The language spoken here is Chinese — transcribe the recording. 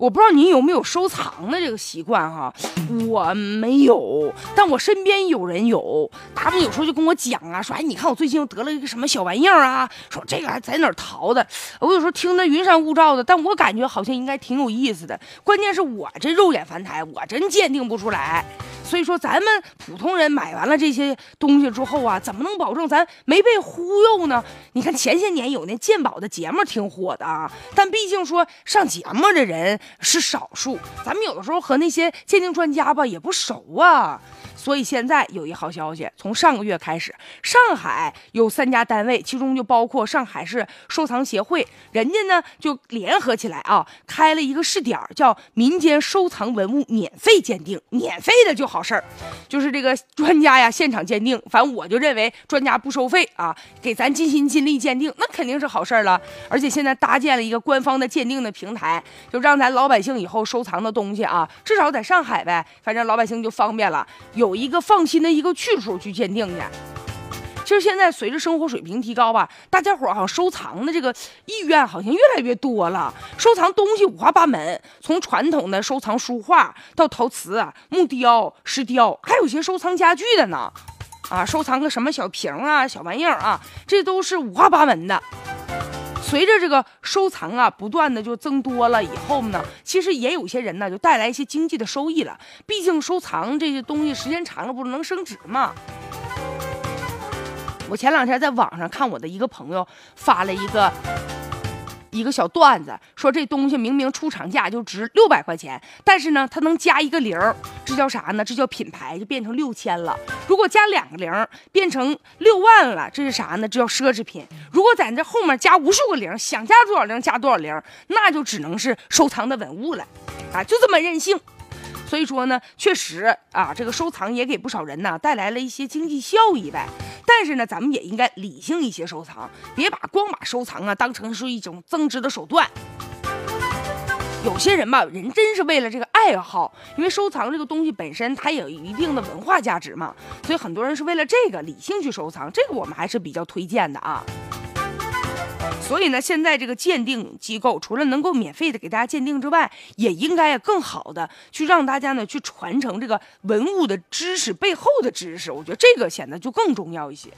我不知道你有没有收藏的这个习惯哈，我没有，但我身边有人有，他们有时候就跟我讲啊，说哎，你看我最近又得了一个什么小玩意儿啊，说这个还在哪儿淘的，我有时候听得云山雾罩的，但我感觉好像应该挺有意思的，关键是我这肉眼凡胎，我真鉴定不出来。所以说，咱们普通人买完了这些东西之后啊，怎么能保证咱没被忽悠呢？你看前些年有那鉴宝的节目挺火的啊，但毕竟说上节目的人是少数，咱们有的时候和那些鉴定专家吧也不熟啊。所以现在有一好消息，从上个月开始，上海有三家单位，其中就包括上海市收藏协会，人家呢就联合起来啊，开了一个试点，叫民间收藏文物免费鉴定，免费的就好好事儿，就是这个专家呀现场鉴定。反正我就认为专家不收费啊，给咱尽心尽力鉴定，那肯定是好事儿了。而且现在搭建了一个官方的鉴定的平台，就让咱老百姓以后收藏的东西啊，至少在上海呗，反正老百姓就方便了，有一个放心的一个去处去鉴定去。其实现在随着生活水平提高吧，大家伙好像收藏的这个意愿好像越来越多了。收藏东西五花八门，从传统的收藏书画到陶瓷、木雕、石雕，还有些收藏家具的呢。啊，收藏个什么小瓶啊、小玩意儿啊，这都是五花八门的。随着这个收藏啊不断的就增多了以后呢，其实也有些人呢就带来一些经济的收益了。毕竟收藏这些东西时间长了不是能升值吗？我前两天在网上看我的一个朋友发了一个。一个小段子，说这东西明明出厂价就值六百块钱，但是呢，它能加一个零，这叫啥呢？这叫品牌，就变成六千了。如果加两个零，变成六万了，这是啥呢？这叫奢侈品。如果在这后面加无数个零，想加多少零加多少零，那就只能是收藏的文物了，啊，就这么任性。所以说呢，确实啊，这个收藏也给不少人呢带来了一些经济效益呗。但是呢，咱们也应该理性一些收藏，别把光把收藏啊当成是一种增值的手段。有些人吧，人真是为了这个爱好，因为收藏这个东西本身它也有一定的文化价值嘛，所以很多人是为了这个理性去收藏，这个我们还是比较推荐的啊。所以呢，现在这个鉴定机构除了能够免费的给大家鉴定之外，也应该更好的去让大家呢去传承这个文物的知识背后的知识。我觉得这个显得就更重要一些。